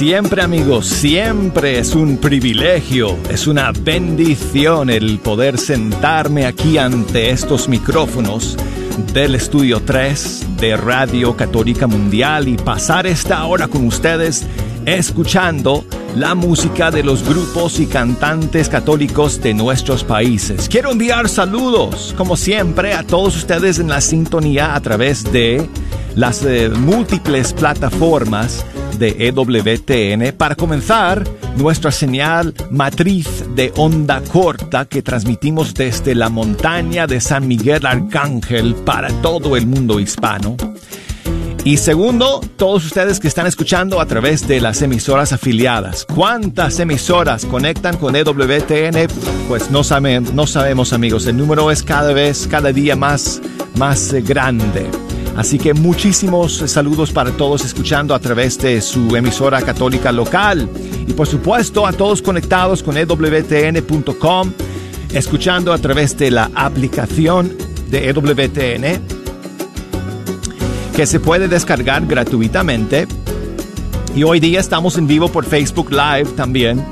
Siempre amigos, siempre es un privilegio, es una bendición el poder sentarme aquí ante estos micrófonos del Estudio 3 de Radio Católica Mundial y pasar esta hora con ustedes escuchando la música de los grupos y cantantes católicos de nuestros países. Quiero enviar saludos, como siempre, a todos ustedes en la sintonía a través de las eh, múltiples plataformas de EWTN para comenzar nuestra señal matriz de onda corta que transmitimos desde la montaña de San Miguel Arcángel para todo el mundo hispano. Y segundo, todos ustedes que están escuchando a través de las emisoras afiliadas. ¿Cuántas emisoras conectan con EWTN? Pues no, no sabemos amigos, el número es cada vez, cada día más, más eh, grande. Así que muchísimos saludos para todos escuchando a través de su emisora católica local y por supuesto a todos conectados con ewtn.com, escuchando a través de la aplicación de EWTN que se puede descargar gratuitamente. Y hoy día estamos en vivo por Facebook Live también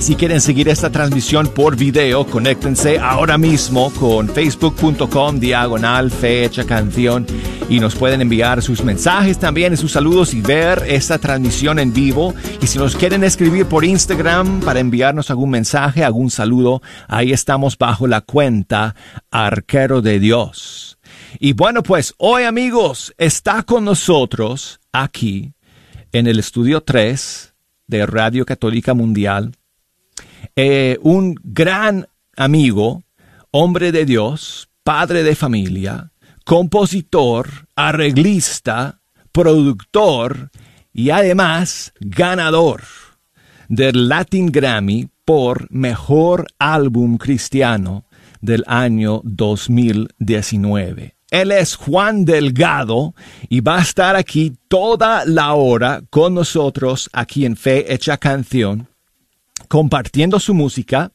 si quieren seguir esta transmisión por video, conéctense ahora mismo con facebook.com diagonal fecha canción y nos pueden enviar sus mensajes también, sus saludos y ver esta transmisión en vivo. Y si nos quieren escribir por Instagram para enviarnos algún mensaje, algún saludo, ahí estamos bajo la cuenta Arquero de Dios. Y bueno, pues hoy amigos, está con nosotros aquí en el estudio 3 de Radio Católica Mundial eh, un gran amigo, hombre de Dios, padre de familia, compositor, arreglista, productor y además ganador del Latin Grammy por Mejor Álbum Cristiano del año 2019. Él es Juan Delgado y va a estar aquí toda la hora con nosotros aquí en Fe Hecha Canción compartiendo su música,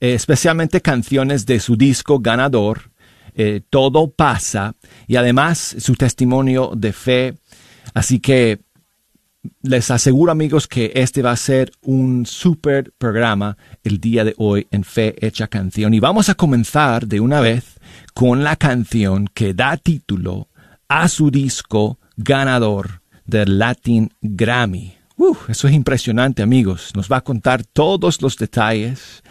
eh, especialmente canciones de su disco ganador, eh, Todo pasa, y además su testimonio de fe. Así que les aseguro amigos que este va a ser un super programa el día de hoy en Fe Hecha Canción. Y vamos a comenzar de una vez con la canción que da título a su disco ganador del Latin Grammy eso es impresionante, amigos. Nos va a contar todos los detalles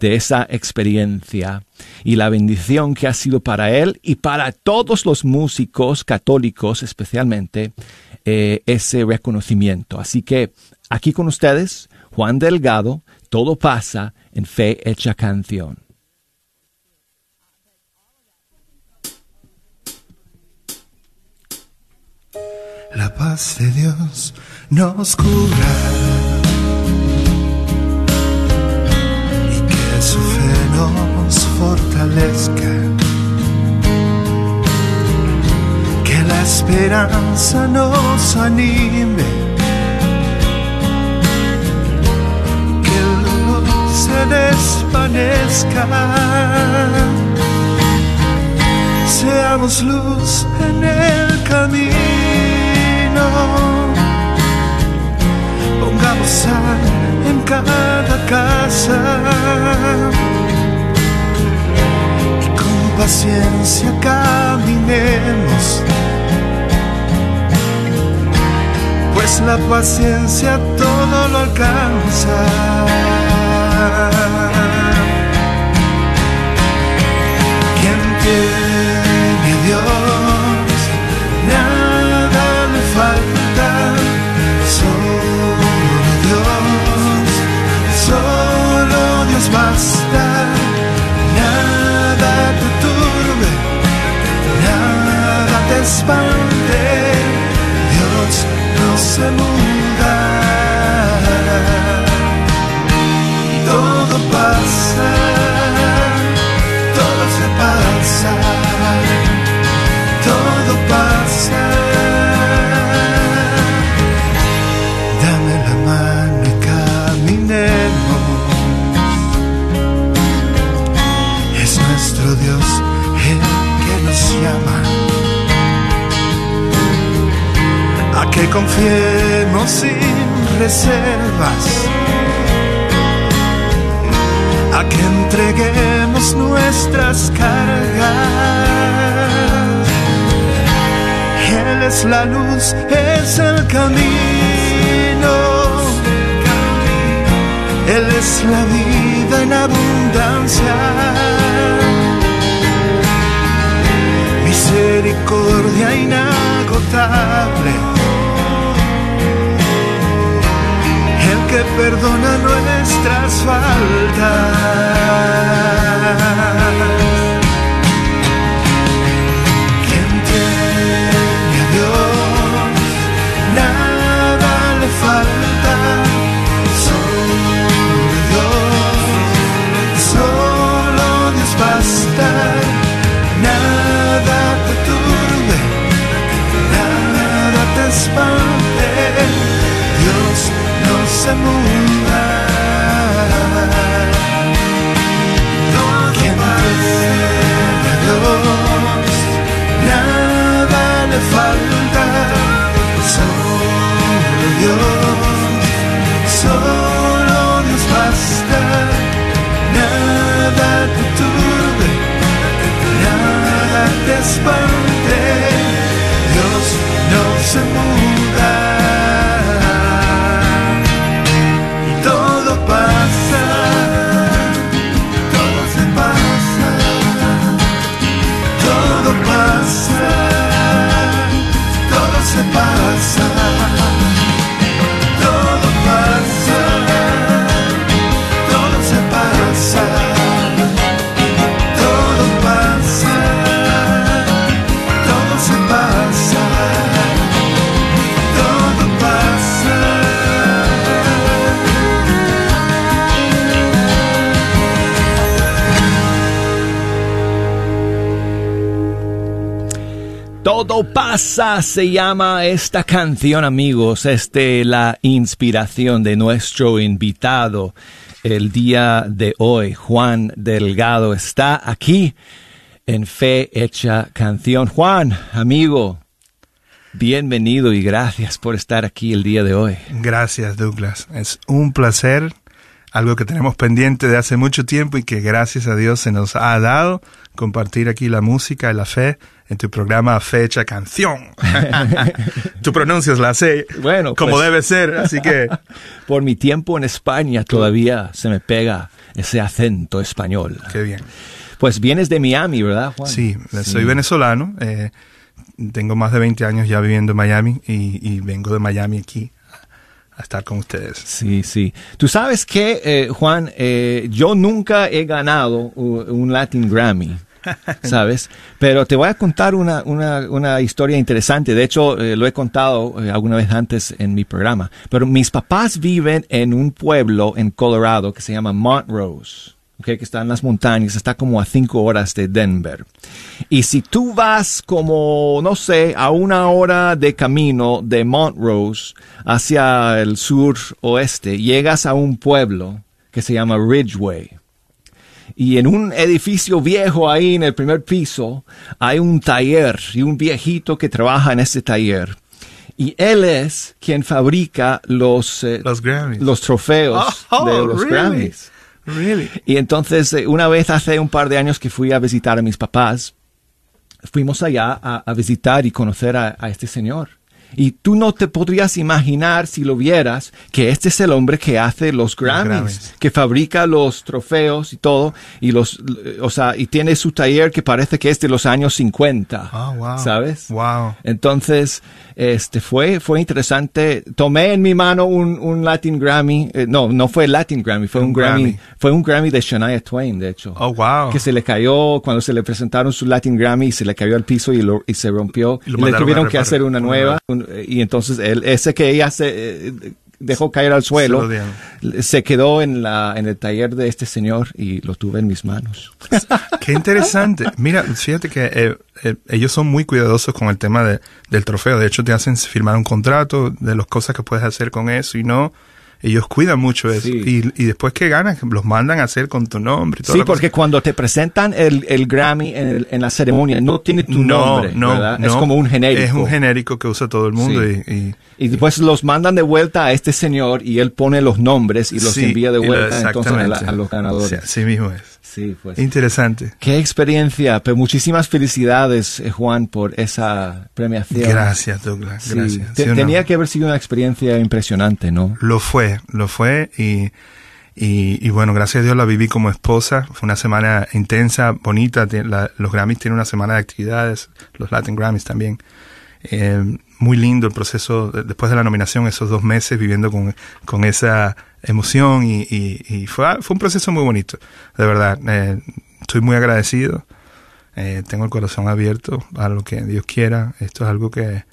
de esa experiencia y la bendición que ha sido para él y para todos los músicos católicos, especialmente eh, ese reconocimiento. Así que aquí con ustedes, Juan Delgado, todo pasa en fe hecha canción. La paz de Dios nos cura y que su fe nos fortalezca. Que la esperanza nos anime. Que el se desvanezca. Seamos luz en el camino pongamos sal en cada casa. Y con paciencia caminemos, pues la paciencia todo lo alcanza. Quien tiene Dios, más basta. Nada te turbe, nada te espante. Dios no se muda. Todo pasa, todo se pasa, todo pasa. Que confiemos sin reservas. A que entreguemos nuestras cargas. Él es la luz, es el camino. Él es la vida en abundancia. Misericordia inagotable. Que perdona nuestras faltas. Quien tiene a Dios, nada le falta. Solo Dios, solo Dios basta. Nada te turbe, nada te espante. Dios no se muda. Quien tiene a Dios, nada le falta. Solo Dios, solo Pasa se llama esta canción, amigos. Es de la inspiración de nuestro invitado el día de hoy. Juan Delgado está aquí en Fe Hecha Canción. Juan, amigo, bienvenido y gracias por estar aquí el día de hoy. Gracias, Douglas. Es un placer, algo que tenemos pendiente de hace mucho tiempo y que gracias a Dios se nos ha dado compartir aquí la música y la fe en tu programa Fecha Canción. Tú pronuncias la C Bueno, como pues. debe ser, así que Por mi tiempo en España todavía se me pega ese acento español. qué bien. Pues vienes de Miami, ¿verdad, Juan? Sí, soy venezolano, eh, tengo más de 20 años ya viviendo en Miami y, y vengo de Miami aquí a estar con ustedes. Sí, sí. Tú sabes que, eh, Juan, eh, yo nunca he ganado un Latin Grammy. ¿Sabes? Pero te voy a contar una, una, una historia interesante. De hecho, eh, lo he contado alguna vez antes en mi programa. Pero mis papás viven en un pueblo en Colorado que se llama Montrose. Okay, que está en las montañas, está como a cinco horas de Denver. Y si tú vas como, no sé, a una hora de camino de Montrose hacia el sur oeste, llegas a un pueblo que se llama Ridgeway. Y en un edificio viejo ahí en el primer piso hay un taller y un viejito que trabaja en ese taller. Y él es quien fabrica los, eh, Los los trofeos Oh, de los really? Grammys. Really? Y entonces, eh, una vez hace un par de años que fui a visitar a mis papás, fuimos allá a, a visitar y conocer a, a este señor. Y tú no te podrías imaginar si lo vieras que este es el hombre que hace los Grammys, Grammys. que fabrica los trofeos y todo, y los, eh, o sea, y tiene su taller que parece que es de los años 50. Oh, wow. ¿Sabes? Wow. Entonces, este fue, fue interesante. Tomé en mi mano un, un Latin Grammy. eh, no, no fue Latin Grammy, fue un, Un Grammy, Grammy. Fue un Grammy de Shania Twain, de hecho. Oh, wow. Que se le cayó cuando se le presentaron su Latin Grammy y se le cayó al piso y, lo- y se rompió. Y le tuvieron que hacer una Una nueva. Un- y entonces, él, ese que ella se, eh, dejó caer al suelo, Se quedó en, la, en el taller de este señor y lo tuve en mis manos. Qué interesante. Mira, fíjate que eh, eh, ellos son muy cuidadosos con el tema de, del trofeo. De hecho, te hacen firmar un contrato de las cosas que puedes hacer con eso y no. Ellos cuidan mucho eso. Sí. Y, y después que ganas, los mandan a hacer con tu nombre. Y toda Sí, la cosa. porque cuando te presentan el, el Grammy en, el- en la ceremonia, no tiene tu nombre, ¿verdad? es no. como un genérico. Es un genérico que usa todo el mundo Sí. y, y- Y después los mandan de vuelta a este señor y él pone los nombres y los sí, envía de vuelta entonces a, la- a los ganadores. Sí, así mismo es. Sí, pues. Interesante. Qué experiencia, pero muchísimas felicidades, eh, Juan, por esa premiación. Gracias, Douglas. Gracias. Tenía que haber sido una experiencia impresionante, ¿no? Lo fue, lo fue y, y, y bueno, gracias a Dios la viví como esposa. Fue una semana intensa, bonita. La- los Grammys tienen una semana de actividades, los Latin Grammys también. Eh, muy lindo el proceso de- después de la nominación, esos dos meses viviendo con, con esa emoción y, y, y fue, fue un proceso muy bonito, de verdad. Eh, estoy muy agradecido. Eh, tengo el corazón abierto a lo que Dios quiera. Esto es algo que,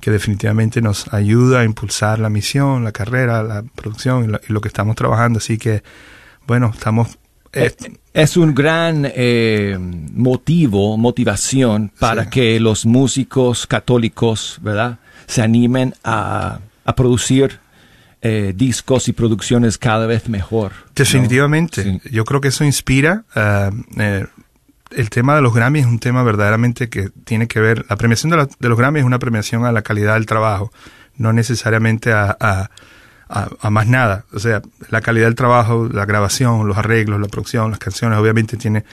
que definitivamente nos ayuda a impulsar la misión, la carrera, la producción y lo, y lo que estamos trabajando. Así que, bueno, estamos... eh, Es un gran eh, motivo, motivación para Sí. que los músicos católicos, ¿verdad? Se animen a, a producir eh, discos y producciones cada vez mejor. ¿no? definitivamente. Sí. Yo creo que eso inspira. ah, eh, el tema de los Grammy es un tema verdaderamente que tiene que ver... La premiación de, la- de los Grammy es una premiación a la calidad del trabajo, no necesariamente a... a a, a más nada. O sea, la calidad del trabajo, la grabación, los arreglos, la producción, las canciones, obviamente tiene, eh,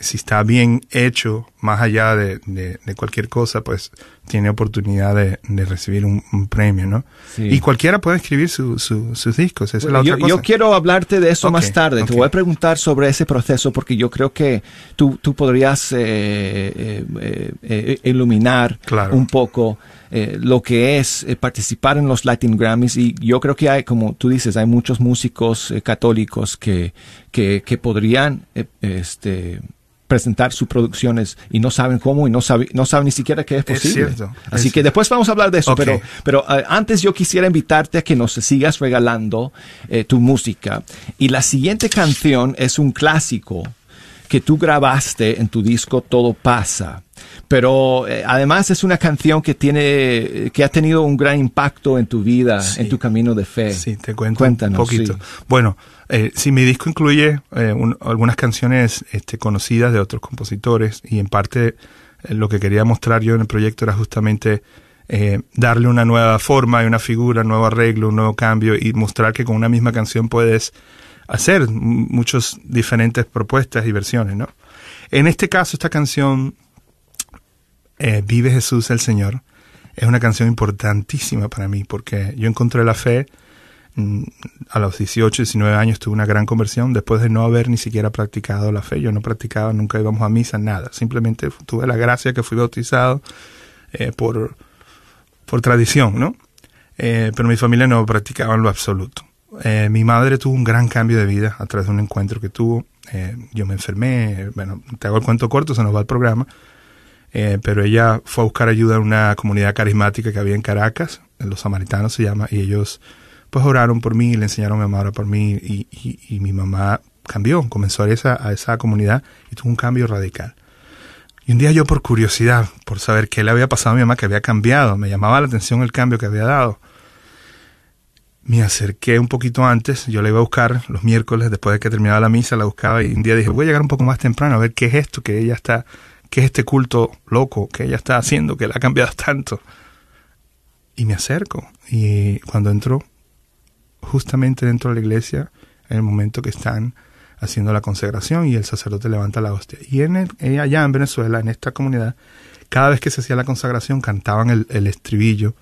si está bien hecho, más allá de, de, de cualquier cosa, pues tiene oportunidad de, de recibir un, un premio, ¿no? Sí. Y cualquiera puede escribir su, su- sus discos, esa Bueno, es la yo, otra cosa. yo quiero hablarte de eso más tarde. Te voy a preguntar sobre ese proceso porque yo creo que tú, tú podrías eh, eh, eh, eh, iluminar Claro. un poco eh, lo que es eh, participar en los Latin Grammys y yo creo que hay, como tú dices, hay muchos músicos eh, católicos que, que, que podrían eh, este, presentar sus producciones y no saben cómo y no saben, no saben ni siquiera que es Es posible. cierto, Así es que después vamos a hablar de eso, pero, pero eh, antes yo quisiera invitarte a que nos sigas regalando eh, tu música. Y la siguiente canción es un clásico que tú grabaste en tu disco Todo pasa. Pero eh, además es una canción que tiene, que ha tenido un gran impacto en tu vida, Sí. en tu camino de fe. Sí, te cuento Cuéntanos, un poquito. sí. Bueno, eh, sí, mi disco incluye eh, un- algunas canciones este, conocidas de otros compositores y en parte eh, lo que quería mostrar yo en el proyecto era justamente darle una nueva forma y una figura, un nuevo arreglo, un nuevo cambio y mostrar que con una misma canción puedes hacer muchas diferentes propuestas y versiones, ¿no? En este caso, esta canción, eh, Vive Jesús el Señor, es una canción importantísima para mí porque yo encontré la fe mm, a los 18, 19 años tuve una gran conversión después de no haber ni siquiera practicado la fe. Yo no practicaba, nunca íbamos a misa, nada. Simplemente tuve la gracia que fui bautizado eh, por, por tradición, ¿no? Eh, pero mi familia no practicaba en lo absoluto. Mi madre tuvo un gran cambio de vida a través de un encuentro que tuvo. Yo me enfermé, bueno, te hago el cuento corto, se nos va el programa. Eh, pero ella fue a buscar ayuda en una comunidad carismática que había en Caracas, los samaritanos se llama, y ellos pues oraron por mí, le enseñaron a mi mamá a orar por mí, y, y- mi mamá cambió, comenzó a esa, a esa comunidad y tuvo un cambio radical. Y un día yo por curiosidad, por saber qué le había pasado a mi mamá, que había cambiado, me llamaba la atención el cambio que había dado. Me acerqué un poquito antes, yo la iba a buscar los miércoles, después de que terminaba la misa, la buscaba y un día dije, voy a llegar un poco más temprano a ver qué es esto que ella está, qué es este culto loco que ella está haciendo, que la ha cambiado tanto. Y me acerco y cuando entro, justamente dentro de la iglesia, en el momento que están haciendo la consagración y el sacerdote levanta la hostia. Y en eh, allá en Venezuela, en esta comunidad, cada vez que se hacía la consagración cantaban el, estribillo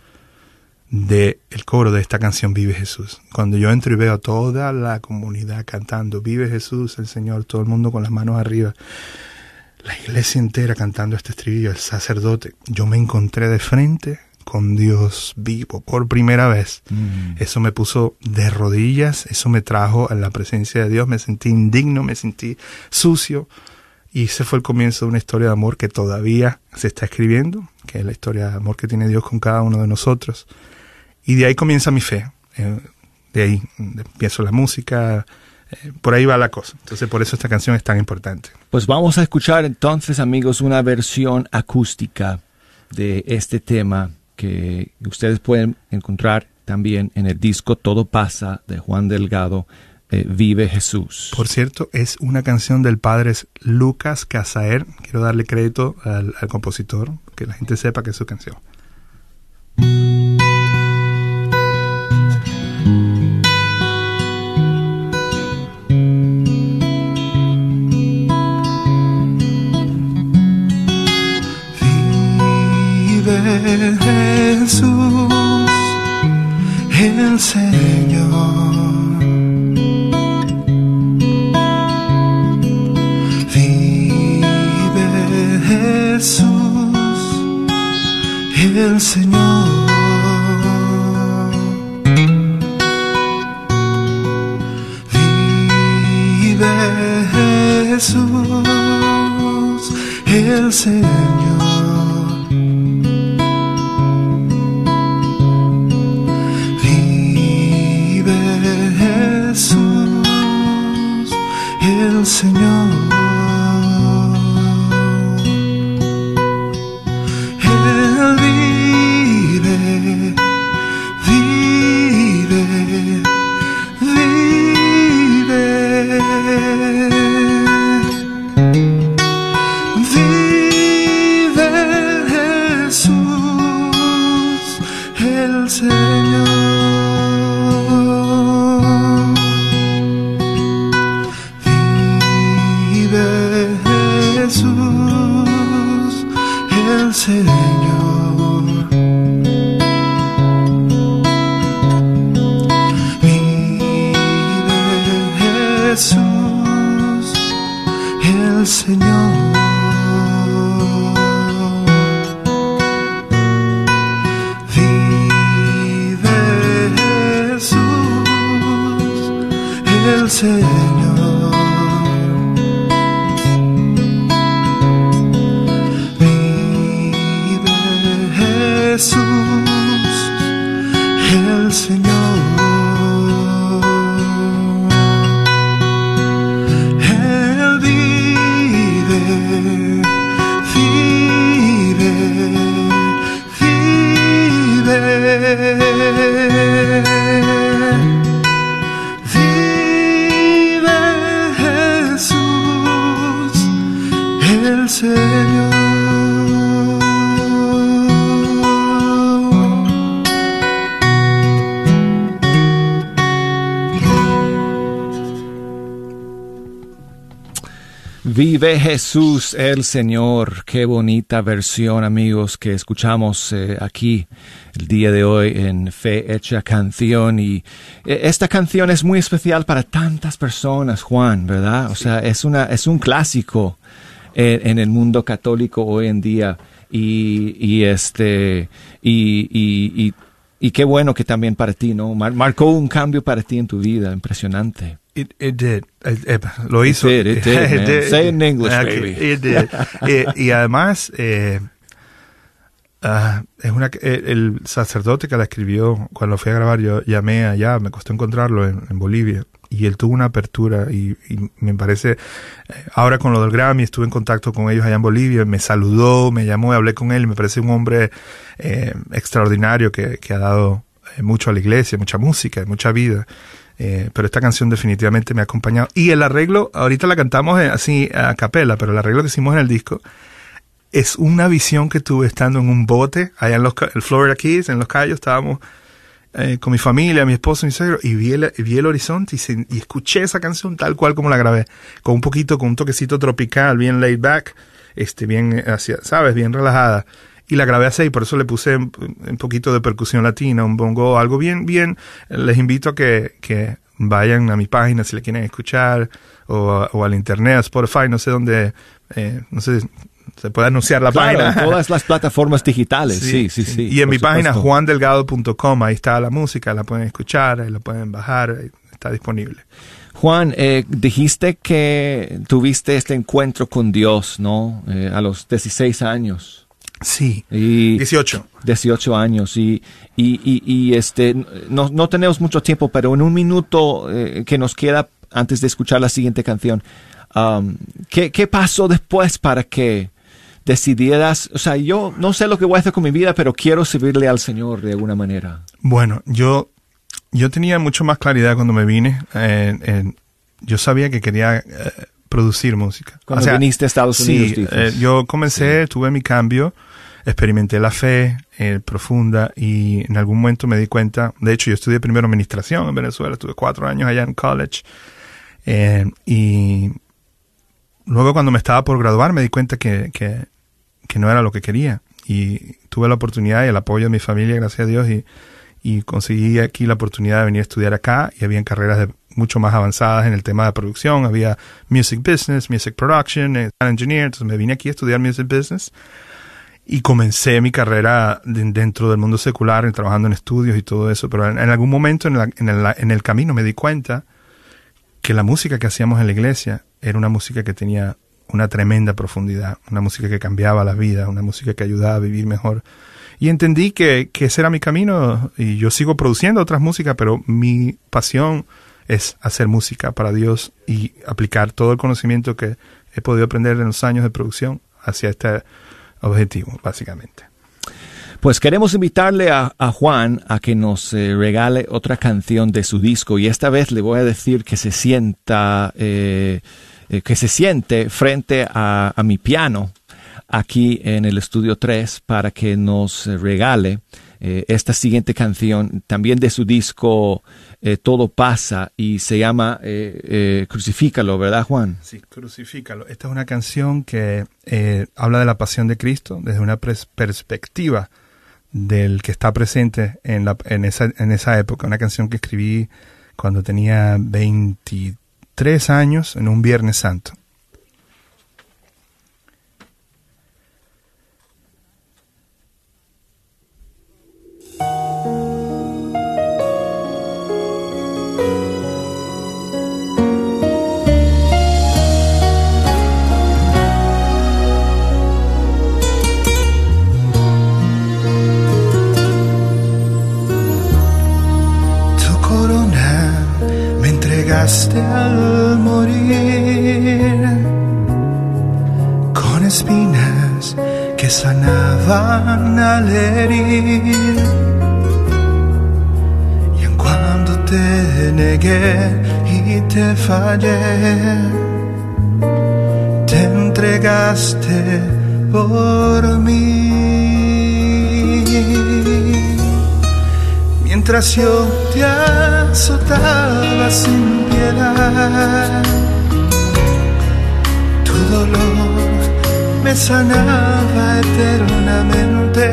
de el coro de esta canción Vive Jesús. Cuando yo entro y veo a toda la comunidad cantando Vive Jesús, el Señor, todo el mundo con las manos arriba, la iglesia entera cantando este estribillo, el sacerdote, yo me encontré de frente con Dios vivo por primera vez. Mm. Eso me puso de rodillas, eso me trajo a la presencia de Dios, me sentí indigno, me sentí sucio. Y ese fue el comienzo de una historia de amor que todavía se está escribiendo, que es la historia de amor que tiene Dios con cada uno de nosotros. Y de ahí comienza mi fe. Eh, de ahí empiezo la música, por ahí va la cosa. Entonces por eso esta canción es tan importante. Pues vamos a escuchar entonces amigos una versión acústica de este tema que ustedes pueden encontrar también en el disco Todo pasa de Juan Delgado. Eh, Vive Jesús. Por cierto, es una canción del padre Lucas Casaer. Quiero darle crédito al, al compositor, que la gente sepa que es su canción. Jesús, el Señor. Vive Jesús, el Señor. Vive Jesús, el Señor. Vive Jesús el Señor. Qué bonita versión, amigos, que escuchamos eh, aquí el día de hoy en Fe Hecha Canción. Y eh, esta canción es muy especial para tantas personas, Juan, ¿verdad? O sea, es, una, es un clásico eh, en el mundo católico hoy en día. Y, y este, y, y, y, qué bueno que también para ti, ¿no? marcó un cambio para ti en tu vida, impresionante. It, it did. lo hizo. It did, it did, Say it in English, baby. It did. y, además, eh, uh, es una, eh, el sacerdote que la escribió, cuando fui a grabar, yo llamé allá, me costó encontrarlo en, en Bolivia. Y él tuvo una apertura y, y, me parece, eh, ahora con lo del Grammy, estuve en contacto con ellos allá en Bolivia, me saludó, me llamó, hablé con él, me parece un hombre eh, extraordinario que, que ha dado eh, mucho a la iglesia, mucha música, mucha vida. Eh, pero esta canción definitivamente me ha acompañado. Y el arreglo, ahorita la cantamos así a capela, pero el arreglo que hicimos en el disco es una visión que tuve estando en un bote allá en los el Florida Keys, en los Cayos, estábamos eh, con mi familia, mi esposo, mi suegro, y vi el, vi el horizonte y, y, escuché esa canción tal cual como la grabé, con un poquito, con un toquecito tropical, bien laid back, este, bien, hacia, sabes, bien relajada y la grabé así, por eso le puse un, poquito de percusión latina, un bongo, algo bien, bien. Les invito a que, que vayan a mi página si le quieren escuchar, o, o al internet, a Spotify, no sé dónde, eh, no sé, se puede anunciar la página. todas las plataformas digitales, sí, sí, sí. y en mi página juandelgado.com, ahí está la música, la pueden escuchar, ahí la pueden bajar, está disponible. Juan, eh, dijiste que tuviste este encuentro con Dios, ¿no? Eh, a los 16 años. Sí, Y 18. 18 años y, y, y, y, este no, no tenemos mucho tiempo, pero en un minuto eh, que nos queda antes de escuchar la siguiente canción, um, ¿qué, ¿qué pasó después para que decidieras, o sea, yo no sé lo que voy a hacer con mi vida, pero quiero servirle al Señor de alguna manera? Bueno, yo, yo tenía mucho más claridad cuando me vine. Yo sabía que quería eh, producir música. Cuando viniste a Estados Unidos, Sí, dices. eh, yo comencé, tuve mi cambio, experimenté la fe eh, profunda y en algún momento me di cuenta, de hecho yo estudié primero administración en Venezuela, estuve cuatro años allá en college eh, y luego cuando me estaba por graduar me di cuenta que, que, no era lo que quería y tuve la oportunidad y el apoyo de mi familia, gracias a Dios, y, y conseguí aquí la oportunidad de venir a estudiar acá y habían carreras de mucho más avanzadas en el tema de producción, había music business, music production, eh, engineer, entonces me vine aquí a estudiar music business y comencé mi carrera de- dentro del mundo secular, trabajando en estudios y todo eso, pero en, algún momento en, el, en el camino me di cuenta que la música que hacíamos en la iglesia era una música que tenía una tremenda profundidad, una música que cambiaba la vida, una música que ayudaba a vivir mejor. Y entendí que, que ese era mi camino y yo sigo produciendo otras músicas, pero mi pasión es hacer música para Dios y aplicar todo el conocimiento que he podido aprender en los años de producción hacia este objetivo, básicamente. Pues queremos invitarle a, a Juan a que nos eh, regale otra canción de su disco y esta vez le voy a decir que se sienta, eh, eh, que se siente frente a, a mi piano aquí en el estudio 3 para que nos regale eh, esta siguiente canción también de su disco eh, Todo pasa y se llama eh, Crucifícalo, ¿verdad Juan? Sí, crucifícalo. Esta es una canción que habla de la pasión de Cristo desde una perspectiva del que está presente en, la, en, esa, en esa época. Una canción que escribí cuando tenía 23 años en un Viernes Santo. Sanaban al herir. Y en cuando te negué y te fallé, te entregaste por mí. Mientras yo te azotaba sin piedad, tu dolor sanaba eternamente.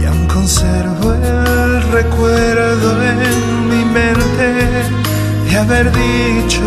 Y aún conservo el recuerdo en mi mente de haber dicho,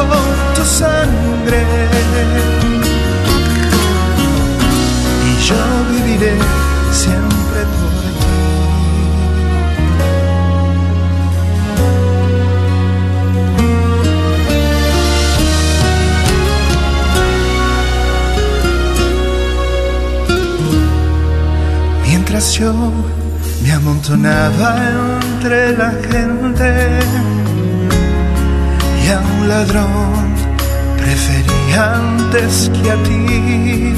con tu sangre y yo viviré siempre por ti. Mientras yo me amontonaba entre la gente a un ladrón prefería antes que a ti.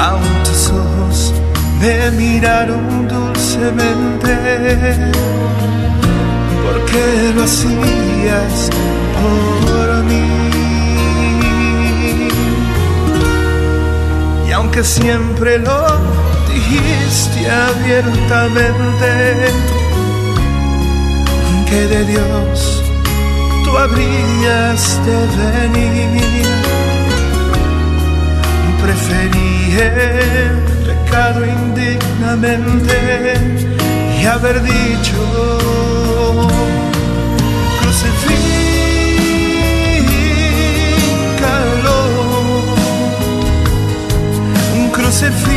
Aún tus ojos me miraron dulcemente, porque lo hacías por mí. Y aunque siempre lo dijiste abiertamente, que de Dios tú habrías de venir. Preferí el pecado indignamente y haber dicho crucifícalo, crucifícalo.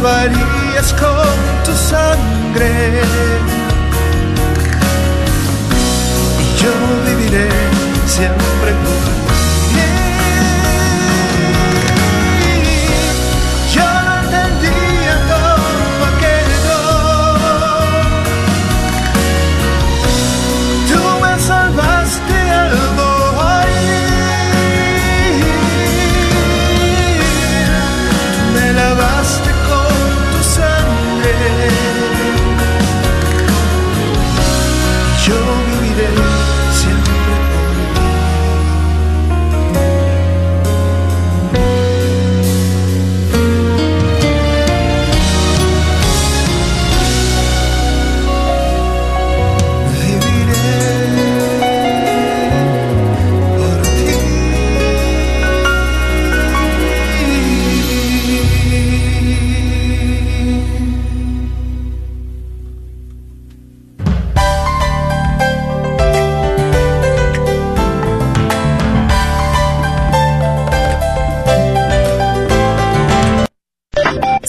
Lavarías con tu sangre. Y yo viviré siempre con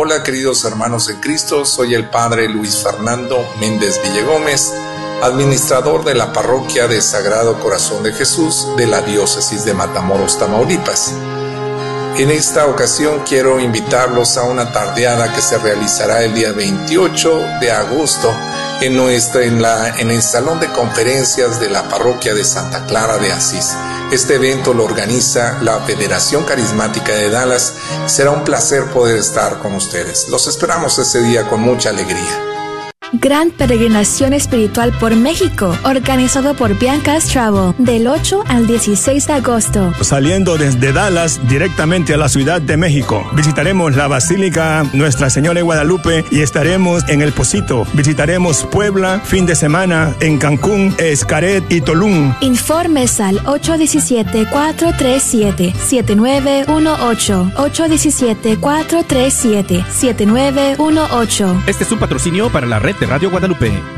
Hola queridos hermanos en Cristo, soy el Padre Luis Fernando Méndez Villegómez, administrador de la parroquia de Sagrado Corazón de Jesús de la diócesis de Matamoros, Tamaulipas. En esta ocasión quiero invitarlos a una tardeada que se realizará el día 28 de agosto en, nuestra, en, la, en el Salón de Conferencias de la Parroquia de Santa Clara de Asís. Este evento lo organiza la Federación Carismática de Dallas. Será un placer poder estar con ustedes. Los esperamos ese día con mucha alegría. Gran Peregrinación Espiritual por México, organizado por Bianca's Travel, del 8 al 16 de agosto. Saliendo desde Dallas directamente a la Ciudad de México, visitaremos la Basílica Nuestra Señora de Guadalupe y estaremos en El Pocito. Visitaremos Puebla, fin de semana en Cancún, Escaret y Tolún. Informes al 817-437-7918. 817-437-7918. Este es un patrocinio para la red de Radio Guadalupe.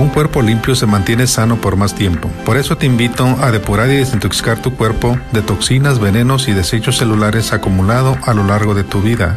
Un cuerpo limpio se mantiene sano por más tiempo. Por eso te invito a depurar y desintoxicar tu cuerpo de toxinas, venenos y desechos celulares acumulados a lo largo de tu vida.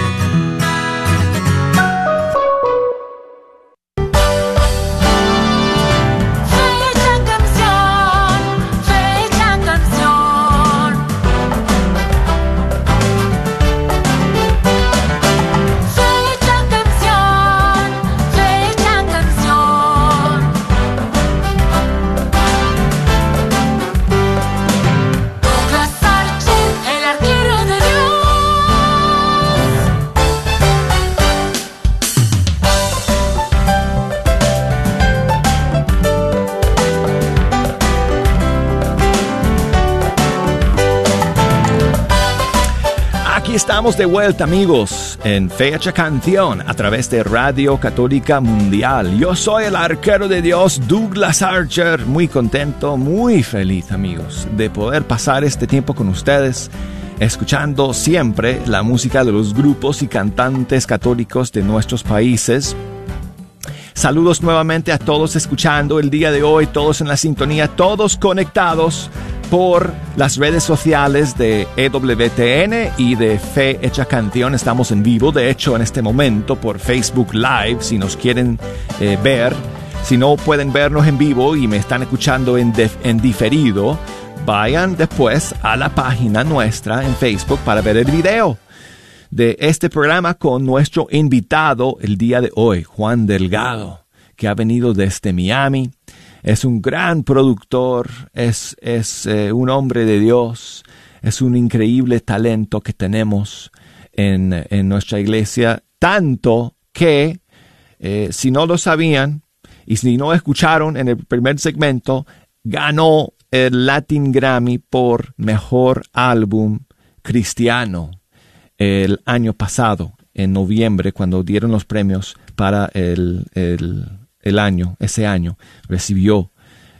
Estamos de vuelta amigos en Fecha Canción a través de Radio Católica Mundial. Yo soy el arquero de Dios Douglas Archer, muy contento, muy feliz amigos de poder pasar este tiempo con ustedes escuchando siempre la música de los grupos y cantantes católicos de nuestros países. Saludos nuevamente a todos escuchando el día de hoy, todos en la sintonía, todos conectados por las redes sociales de EWTN y de Fe Hecha Canción. Estamos en vivo, de hecho, en este momento por Facebook Live, si nos quieren eh, ver. Si no pueden vernos en vivo y me están escuchando en, en diferido, vayan después a la página nuestra en Facebook para ver el video de este programa con nuestro invitado el día de hoy, Juan Delgado, que ha venido desde Miami es un gran productor, es, es eh, un hombre de Dios, es un increíble talento que tenemos en, en nuestra iglesia, tanto que eh, si no lo sabían y si no escucharon en el primer segmento, ganó el Latin Grammy por mejor álbum cristiano el año pasado, en noviembre, cuando dieron los premios para el, el el año, ese año, recibió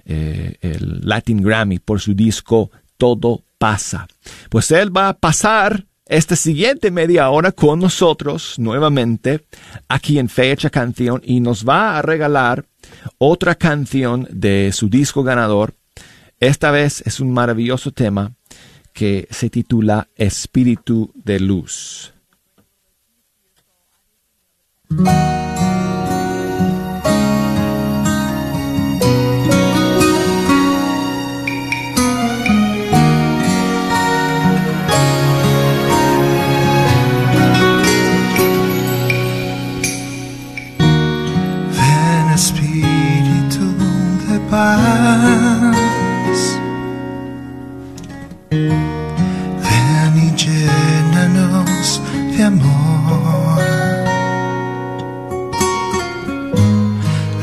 eh, el Latin Grammy por su disco Todo pasa. Pues él va a pasar esta siguiente media hora con nosotros nuevamente aquí en Fecha Canción y nos va a regalar otra canción de su disco ganador. Esta vez es un maravilloso tema que se titula Espíritu de Luz. Paz. Ven y llénanos de amor.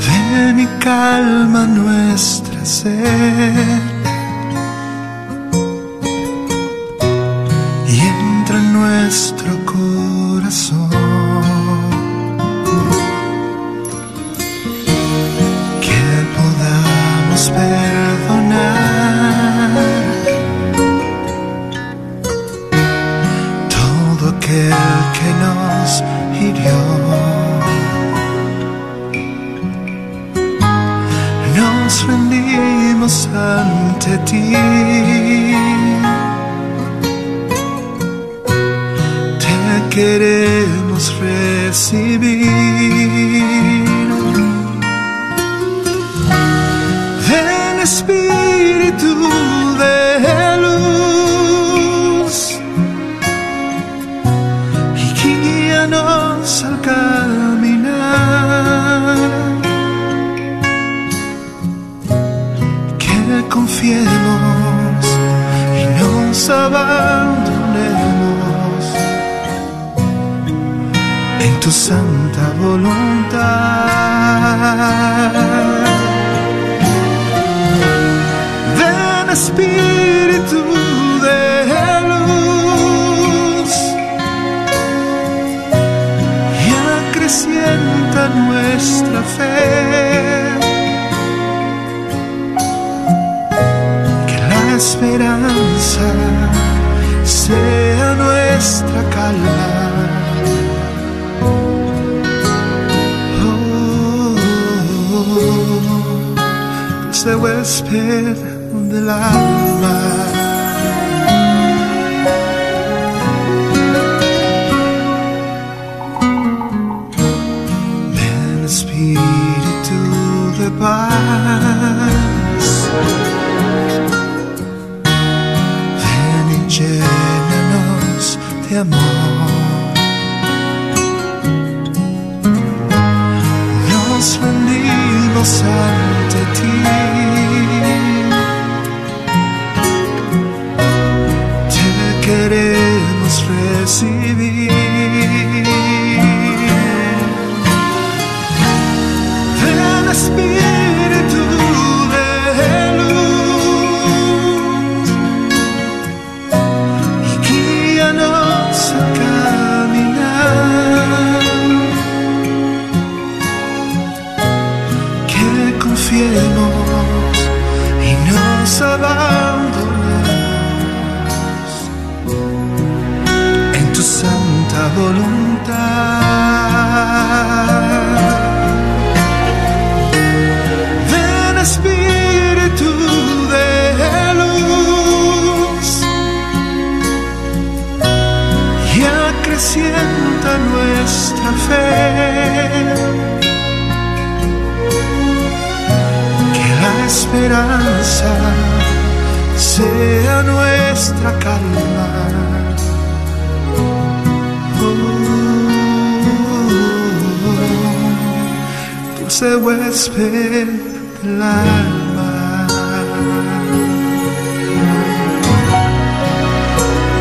Ven y calma nuestra sed. Ante ti. Te queremos recibir. Tu santa voluntad. espíritu de luz y acrecienta nuestra fe. Que la esperanza sea nuestra calma. Oh, huésped del alma. Ven Espíritu de paz. Ven y llénanos de amor. Nos rendimos confiemos y nos abandonemos en tu santa voluntad. Esperanza sea nuestra calma. Oh, dulce huésped del alma.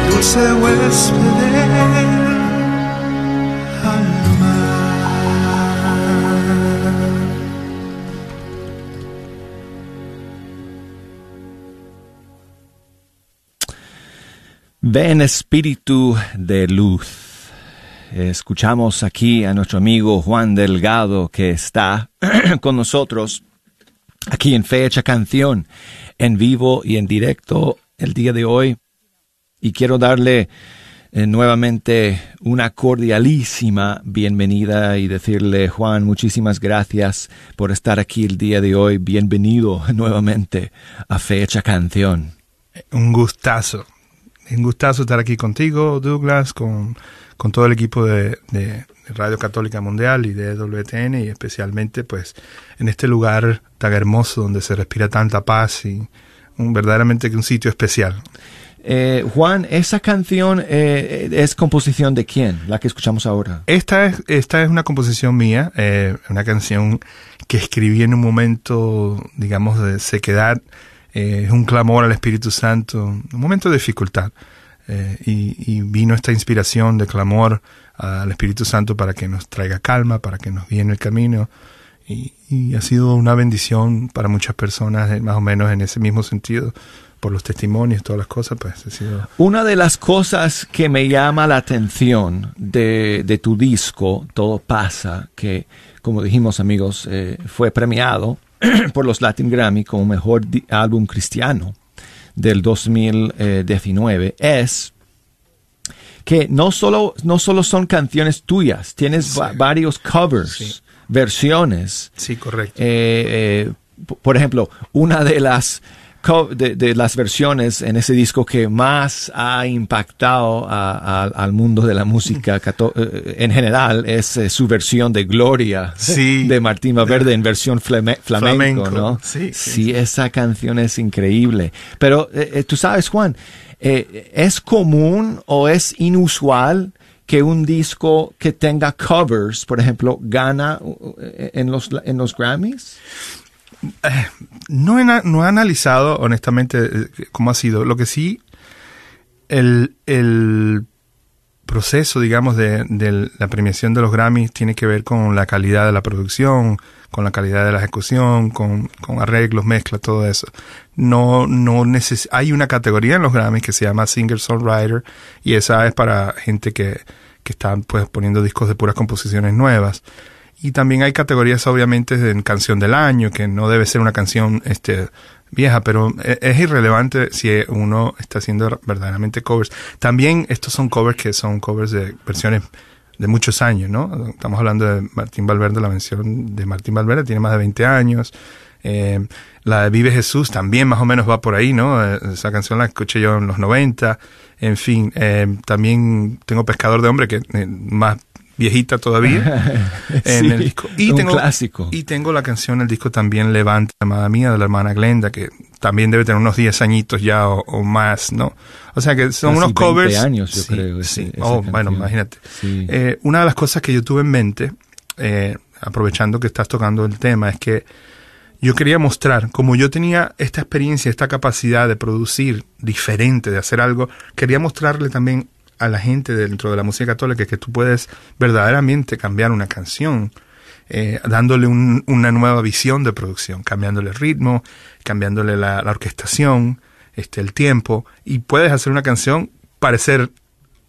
Dulce huésped del alma. Ven Espíritu de Luz. Escuchamos aquí a nuestro amigo Juan Delgado que está con nosotros aquí en Fecha Canción, en vivo y en directo el día de hoy. Y quiero darle eh, nuevamente una cordialísima bienvenida y decirle, Juan, muchísimas gracias por estar aquí el día de hoy. Bienvenido nuevamente a Fecha Canción. Un gustazo. Un gustazo estar aquí contigo, Douglas, con, con todo el equipo de, de Radio Católica Mundial y de WTN y especialmente pues en este lugar tan hermoso donde se respira tanta paz y un, verdaderamente que un sitio especial. Eh, Juan, esa canción eh, es composición de quién, la que escuchamos ahora. Esta es, esta es una composición mía, eh, una canción que escribí en un momento, digamos, de sequedad. Eh, es un clamor al Espíritu Santo, un momento de dificultad. Eh, y, vino esta inspiración de clamor al Espíritu Santo para que nos traiga calma, para que nos guíe en el camino. Y, ha sido una bendición para muchas personas, eh, más o menos en ese mismo sentido por los testimonios, todas las cosas, pues ha sido... Una de las cosas que me llama la atención de, de tu disco, Todo pasa, que como dijimos amigos, fue premiado por los Latin Grammy como mejor álbum cristiano del 2019, es que no solo, no solo son canciones tuyas, tienes sí. varios covers, sí. versiones. Sí, correcto. Eh, eh, por ejemplo, una de las de, de, las versiones en ese disco que más ha impactado a, a, al mundo de la música eh, en general es eh, su versión de Gloria sí. de Martín Valverde en versión flame, flamenco, flamenco, ¿no? Sí, sí, sí, esa canción es increíble. Pero eh, tú sabes, Juan, ¿es común o es inusual que un disco que tenga covers, por ejemplo, gana en los, en los Grammys? No he, no analizado honestamente cómo ha sido. Lo que sí, el, el proceso, digamos, de, de, la premiación de los Grammys tiene que ver con la calidad de la producción, con la calidad de la ejecución, con, con arreglos, mezclas, todo eso. No, no hay una categoría en los Grammys que se llama Singer-Songwriter y esa es para gente que, que está pues poniendo discos de puras composiciones nuevas. Y también hay categorías obviamente en canción del año, que no debe ser una canción este, vieja, pero es irrelevante si uno está haciendo verdaderamente covers. También estos son covers que son covers de versiones de muchos años, ¿no? Estamos hablando de Martín Valverde, la mención de Martín Valverde tiene más de 20 años. Eh, la de Vive Jesús también más o menos va por ahí, ¿no? Esa canción la escuché yo en los 90. En fin, eh, también tengo Pescador de Hombre, que eh, más viejita todavía en sí, el disco. Y un tengo, clásico. Y tengo la canción, el disco también Levante, amada mía, de la hermana Glenda, que también debe tener unos 10 añitos ya o, o más, ¿no? O sea que son Casi unos covers. 20 años, yo sí, creo. Sí. Oh, bueno, imagínate. Sí. Eh, una de las cosas que yo tuve en mente, eh, aprovechando que estás tocando el tema, es que yo quería mostrar, como yo tenía esta experiencia, esta capacidad de producir diferente, de hacer algo, quería mostrarle también a la gente dentro de la música católica que tú puedes verdaderamente cambiar una canción, eh, dándole un, una nueva visión de producción, cambiándole el ritmo, cambiándole la, la, orquestación, este, el tiempo, y puedes hacer una canción parecer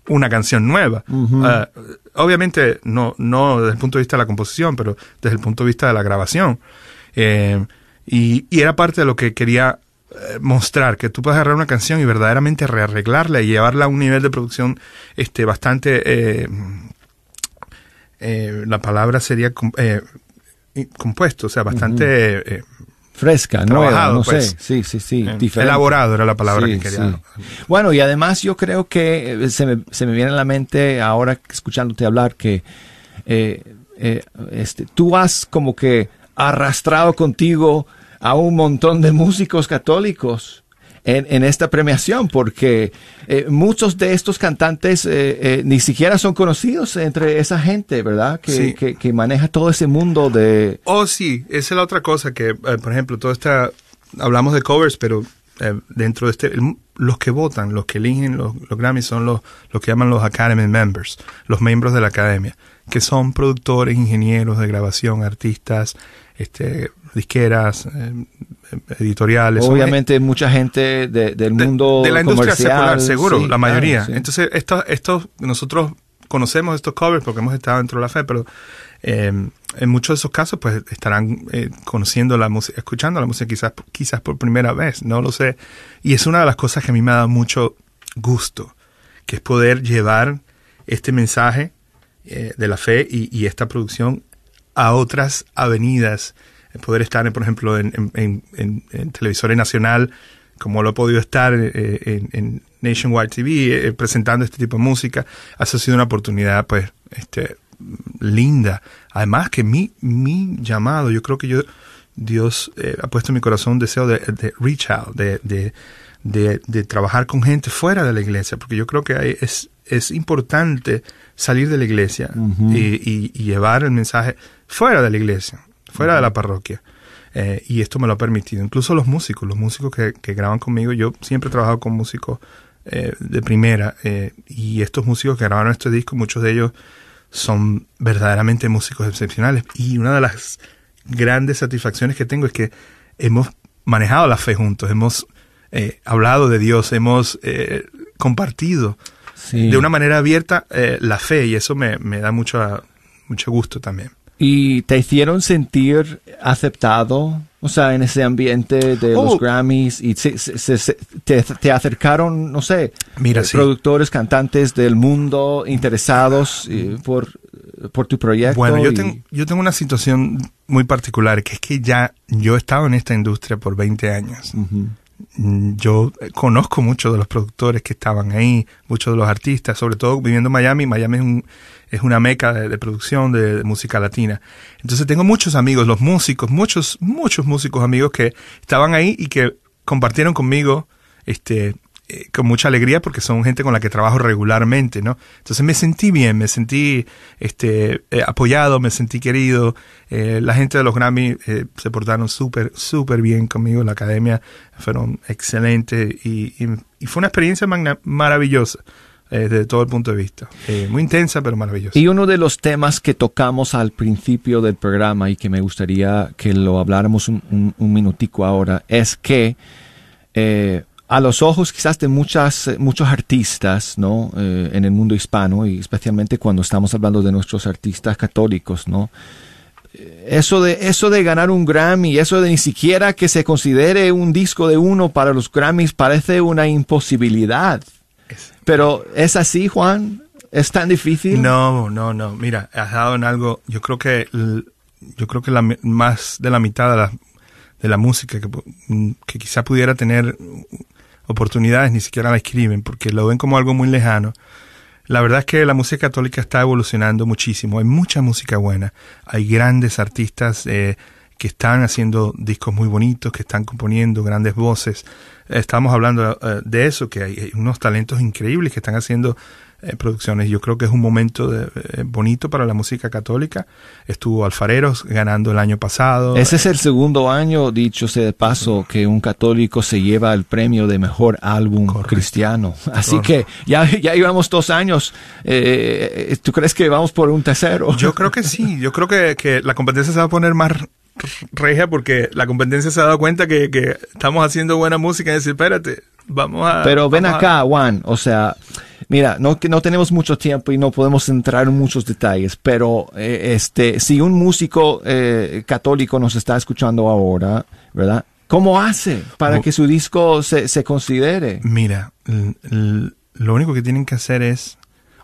una canción nueva. Uh -huh. uh, obviamente no, no desde el punto de vista de la composición, pero desde el punto de vista de la grabación. Eh, y, y, era parte de lo que quería eh, mostrar que tú puedes agarrar una canción y verdaderamente rearreglarla y llevarla a un nivel de producción este bastante eh, eh, la palabra sería compuesto, o sea, bastante Fresca, Trabajado, nueva, no pues. sé. Sí, sí, sí. Diferente. elaborado era la palabra Sí, que quería. sí. Bueno, y además yo creo que se me, se me viene a la mente ahora escuchándote hablar que este, tú has como que arrastrado contigo a un montón de músicos católicos en, en esta premiación, porque eh, muchos de estos cantantes eh, eh, ni siquiera son conocidos entre esa gente, ¿verdad? Que, Sí. que, que maneja todo ese mundo de... Oh, sí, esa es la otra cosa que, eh, por ejemplo, todo esta, hablamos de covers, pero dentro de este, el- los que votan, los que eligen los, los Grammys son los, los que llaman los Academy Members, los miembros de la academia, que son productores, ingenieros de grabación, artistas, este, disqueras, eh, editoriales. Obviamente mucha gente de- del mundo de la industria secular, seguro, sí, la claro, mayoría. sí. Entonces, estos, estos, nosotros conocemos estos covers porque hemos estado dentro de la fe, pero eh, en muchos de esos casos, pues estarán eh, conociendo la música, escuchando la música quizás, quizás por primera vez, no lo sé. Y es una de las cosas que a mí me ha dado mucho gusto, que es poder llevar este mensaje eh, de la fe y, y esta producción a otras avenidas, poder estar, por ejemplo, en, en, en- en- en televisores nacional, como lo he podido estar eh, en, en Nationwide TV, eh, presentando este tipo de música, ha sido una oportunidad, pues, este, linda. Además que mi, mi llamado, yo creo que yo, Dios eh, ha puesto en mi corazón un deseo de, de reach out, de, de, de, de trabajar con gente fuera de la iglesia, porque yo creo que hay- es, es importante salir de la iglesia y- y llevar el mensaje fuera de la iglesia, fuera de la parroquia. Eh, y esto me lo ha permitido. Incluso los músicos, los músicos que, que graban conmigo, yo siempre he trabajado con músicos eh, de primera eh, y estos músicos que grabaron este disco, muchos de ellos son verdaderamente músicos excepcionales. Y una de las grandes satisfacciones que tengo es que hemos manejado la fe juntos, hemos eh, hablado de Dios, hemos compartido Sí. de una manera abierta la fe y eso me, me da mucho, mucho gusto también. ¿Y te hicieron sentir aceptado? O sea, en ese ambiente de Oh. los Grammys y se- se- se- te, te acercaron, no sé, Mira, eh, sí. productores, cantantes del mundo interesados eh, por, por tu proyecto. Bueno, yo, tengo, yo tengo una situación muy particular, que es que ya yo he estado en esta industria por 20 años. Yo conozco muchos de los productores que estaban ahí, muchos de los artistas, sobre todo viviendo en Miami. Miami es, un, es una meca de, producción de, de música latina. Entonces tengo muchos amigos, los músicos, muchos, muchos músicos amigos que estaban ahí y que compartieron conmigo este, eh, con mucha alegría porque son gente con la que trabajo regularmente, ¿no? Entonces me sentí bien, me sentí este, eh, apoyado, me sentí querido. Eh, la gente de los Grammy eh, se portaron súper, súper bien conmigo. La academia fueron excelentes y, y- y fue una experiencia magna- maravillosa eh, desde todo el punto de vista. Eh, muy intensa, pero maravillosa. Y uno de los temas que tocamos al principio del programa y que me gustaría que lo habláramos un, un- minutico ahora es que eh, a los ojos quizás de muchas, muchos artistas ¿no? Eh, en el mundo hispano y especialmente cuando estamos hablando de nuestros artistas católicos, ¿no? Eso de, eso de ganar un Grammy, eso de ni siquiera que se considere un disco de uno para los Grammys parece una imposibilidad. Pero ¿es así, Juan? ¿Es tan difícil? No, no, no. Mira, has dado en algo. Yo creo que yo creo que la, más de la mitad de la, de la música que, mm, que quizá pudiera tener oportunidades ni siquiera la escriben porque lo ven como algo muy lejano. La verdad es que la música católica está evolucionando muchísimo. Hay mucha música buena. Hay grandes artistas eh, que están haciendo discos muy bonitos, que están componiendo grandes voces. Estamos hablando eh, de eso, que hay, unos talentos increíbles que están haciendo eh, producciones. Yo creo que es un momento de- eh, bonito para la música católica. Estuvo Alfareros ganando el año pasado. Ese es el segundo año, dicho sea de paso, que un católico se lleva el premio de mejor álbum cristiano. Así que ya, ya llevamos dos años. Eh, ¿Tú crees que vamos por un tercero? Yo creo que sí, yo creo que, que la competencia se va a poner más r- regia porque la competencia se ha dado cuenta que, que estamos haciendo buena música y decir, espérate, vamos a... Pero ven a- acá, Juan, o sea, mira, no que no tenemos mucho tiempo y no podemos entrar en muchos detalles, pero eh, este, si un músico eh, católico nos está escuchando ahora, ¿verdad? ¿Cómo hace para que su disco se, se considere? Mira, lo único que tienen que hacer es,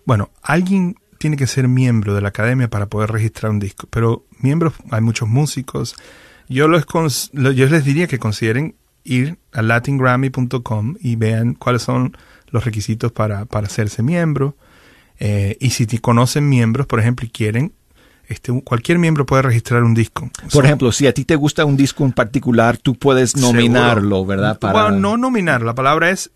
bueno, alguien tiene que ser miembro de la academia para poder registrar un disco, pero miembros, hay muchos músicos. Yo, los les diría que consideren ir a latingrammy.com y vean cuáles son los requisitos para, para hacerse miembro. Eh, y si te conocen miembros, por ejemplo, y quieren, este, cualquier miembro puede registrar un disco. Por ejemplo, si a ti te gusta un disco en particular, tú puedes nominarlo, Seguro. ¿verdad? Para Bueno, no nominar, la palabra es,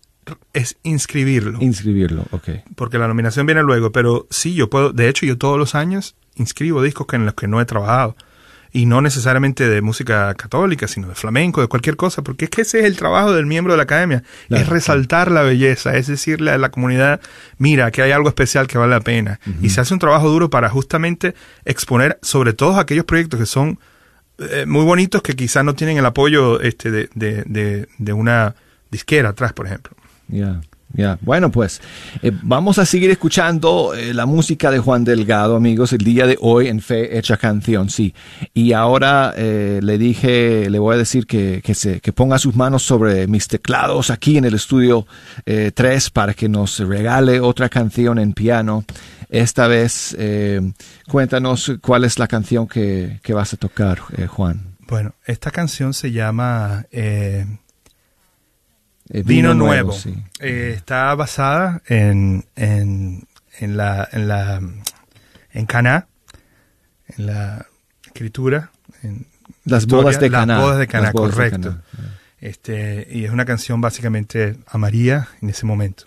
es inscribirlo. inscribirlo, ok. porque la nominación viene luego, pero sí, yo puedo, de hecho, yo todos los años inscribo discos que en los que no he trabajado. Y no necesariamente de música católica, sino de flamenco, de cualquier cosa, porque es que ese es el trabajo del miembro de la academia, Claro, es resaltar la belleza, es decirle a la comunidad, mira, que hay algo especial que vale la pena. Y se hace un trabajo duro para justamente exponer sobre todo aquellos proyectos que son eh, muy bonitos que quizás no tienen el apoyo este de, de, de, de una disquera atrás, por ejemplo. Ya, ya. Bueno, pues eh, vamos a seguir escuchando eh, la música de Juan Delgado, amigos, el día de hoy en Fe Hecha Canción, sí. Y ahora eh, le dije, le voy a decir que, que, se, que ponga sus manos sobre mis teclados aquí en el estudio 3 para que nos regale otra canción en piano. Esta vez, eh, cuéntanos cuál es la canción que, que vas a tocar, eh, Juan. Bueno, esta canción se llama eh, Vino, Nuevo. sí. Eh, está basada en, en, en la en la en Caná, en la escritura, en Las historia, bodas de Caná. Las bodas de Caná, correcto. Caná. Este, y es una canción básicamente a María en ese momento.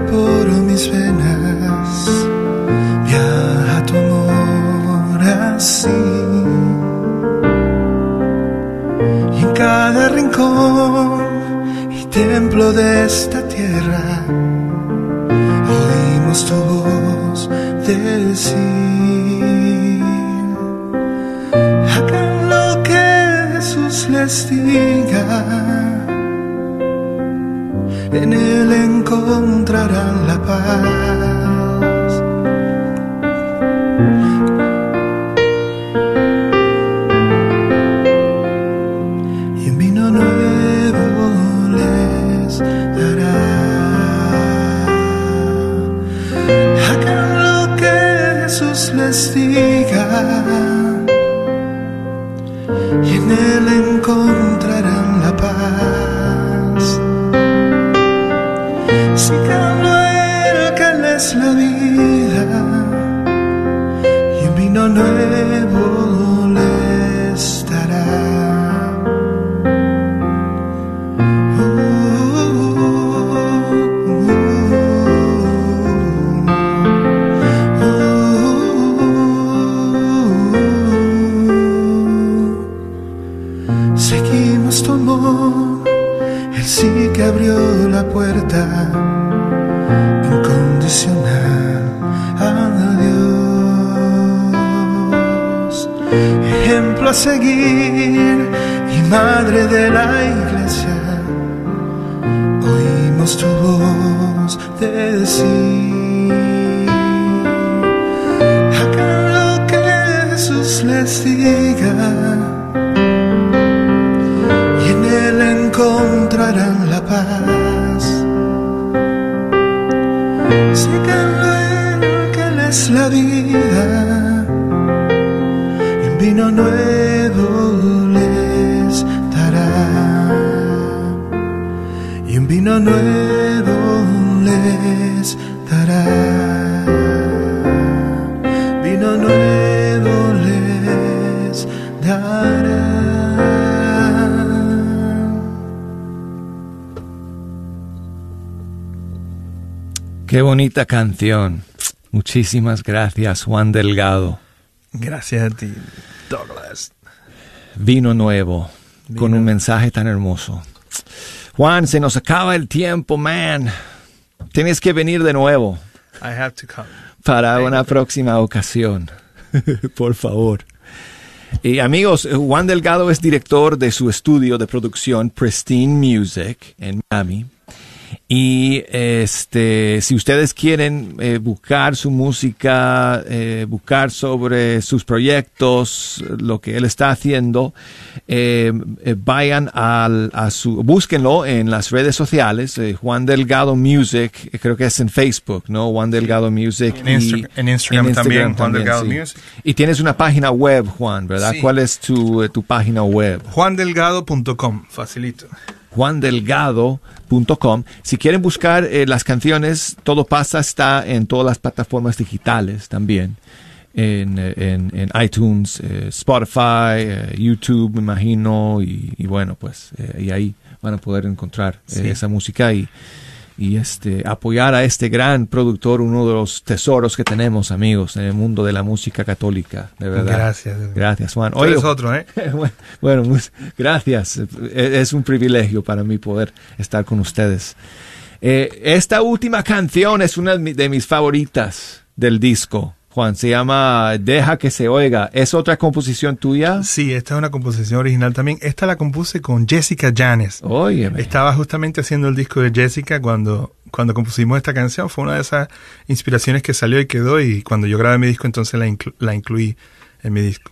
Por mis venas. Viaja tu amor así. Y en cada rincón y templo de esta tierra oímos tu voz decir. Hagan lo que Jesús les diga en él encontrarán la paz. Y vino nuevo les dará. Hagan lo que Jesús les diga. Y en él encontrarán bonita canción. Muchísimas gracias, Juan Delgado. Gracias a ti, Douglas. Vino nuevo, con un mensaje tan hermoso. Juan, se nos acaba el tiempo, man. Tienes que venir de nuevo. I have to come. para una próxima ocasión. Por favor. Y amigos, Juan Delgado es director de su estudio de producción Pristine Music en Miami. Y este, si ustedes quieren eh, buscar su música, eh, buscar sobre sus proyectos, lo que él está haciendo, eh, vayan al, a su, búsquenlo en las redes sociales, Juan Delgado Music, creo que es en Facebook, ¿no? Juan Delgado Music. En, Instagram, también, Juan Delgado Music. Y tienes una página web, Juan, ¿verdad? ¿Cuál es tu, tu página web? Juandelgado.com, facilito juandelgado.com. Si quieren buscar eh, las canciones, Todo pasa está en todas las plataformas digitales también. En, en, iTunes, eh, Spotify, eh, YouTube, me imagino, y, bueno, pues y ahí van a poder encontrar esa música y y este apoyar a este gran productor, uno de los tesoros que tenemos, amigos, en el mundo de la música católica, de verdad. Gracias. Gracias, Juan. Hoy es otro, ¿eh? bueno, gracias. E, es un privilegio para mí poder estar con ustedes. Eh, esta última canción es una de mis favoritas del disco. Juan, se llama Deja que se oiga. ¿Es otra composición tuya? Sí, esta es una composición original también. Esta la compuse con Jessica Janes. Oye. Estaba justamente haciendo el disco de Jessica cuando, cuando compusimos esta canción. Fue una de esas inspiraciones que salió y quedó y cuando yo grabé mi disco entonces la, la incluí en mi disco.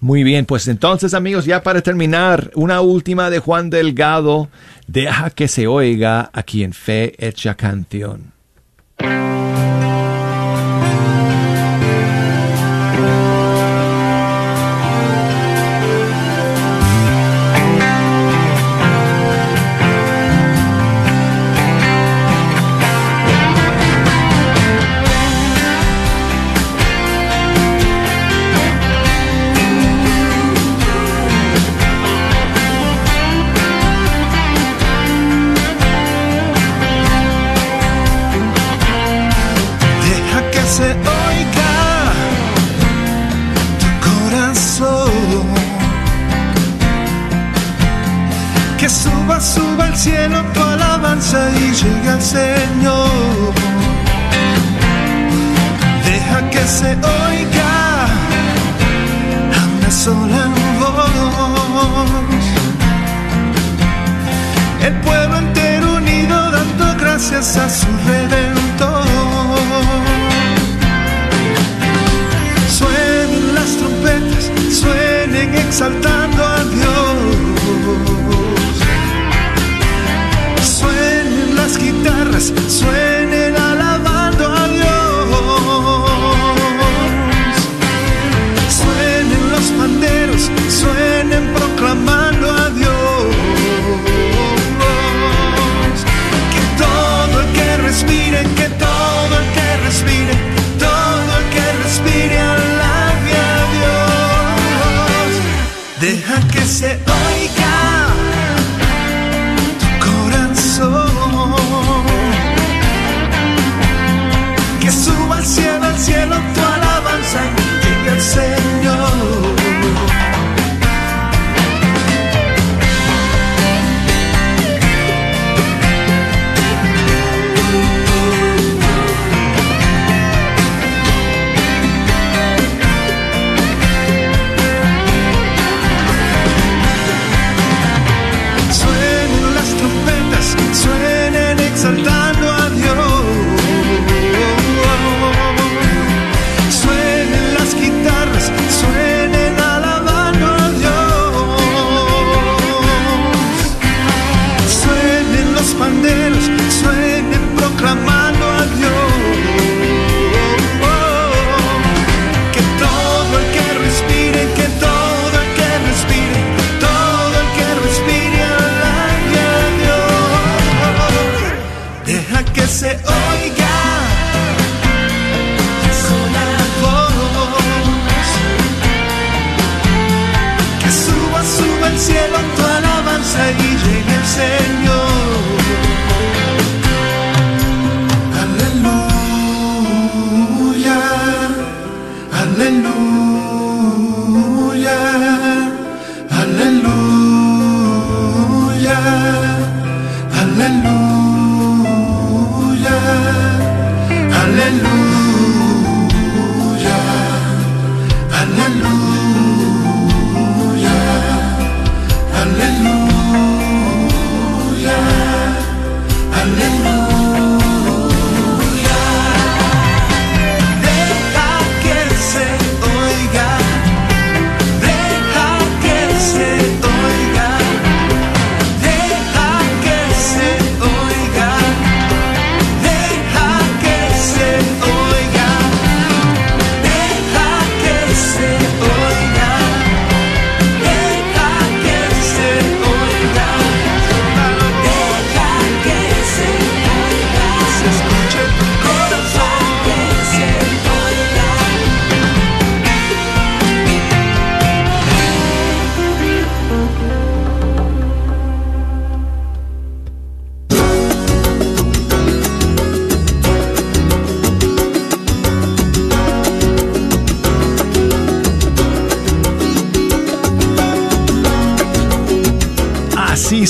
Muy bien, pues entonces amigos, ya para terminar, una última de Juan Delgado. Deja que se oiga aquí en Fe Hecha Canción.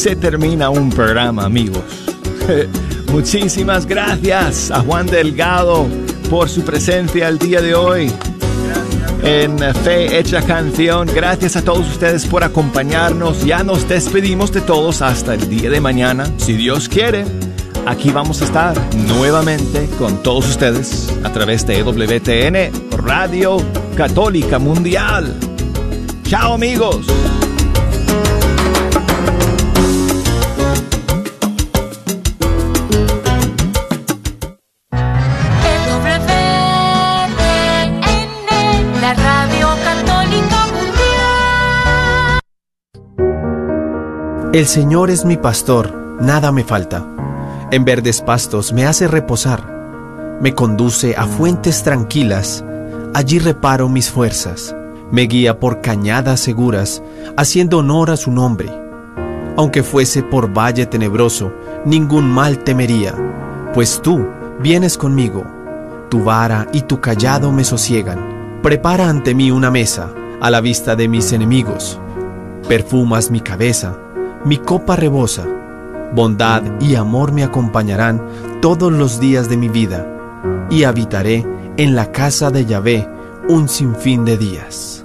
Se termina un programa, amigos. Muchísimas gracias a Juan Delgado por su presencia el día de hoy en Fe Hecha Canción. Gracias a todos ustedes por acompañarnos. Ya nos despedimos de todos hasta el día de mañana. Si Dios quiere, aquí vamos a estar nuevamente con todos ustedes a través de WTN, Radio Católica Mundial. Chao amigos. El Señor es mi pastor, nada me falta. En verdes pastos me hace reposar. Me conduce a fuentes tranquilas, allí reparo mis fuerzas. Me guía por cañadas seguras, haciendo honor a su nombre. Aunque fuese por valle tenebroso, ningún mal temería, pues tú vienes conmigo. Tu vara y tu callado me sosiegan. Prepara ante mí una mesa, a la vista de mis enemigos. Perfumas mi cabeza mi copa rebosa. Bondad y amor me acompañarán todos los días de mi vida, y habitaré en la casa de Yahvé un sinfín de días.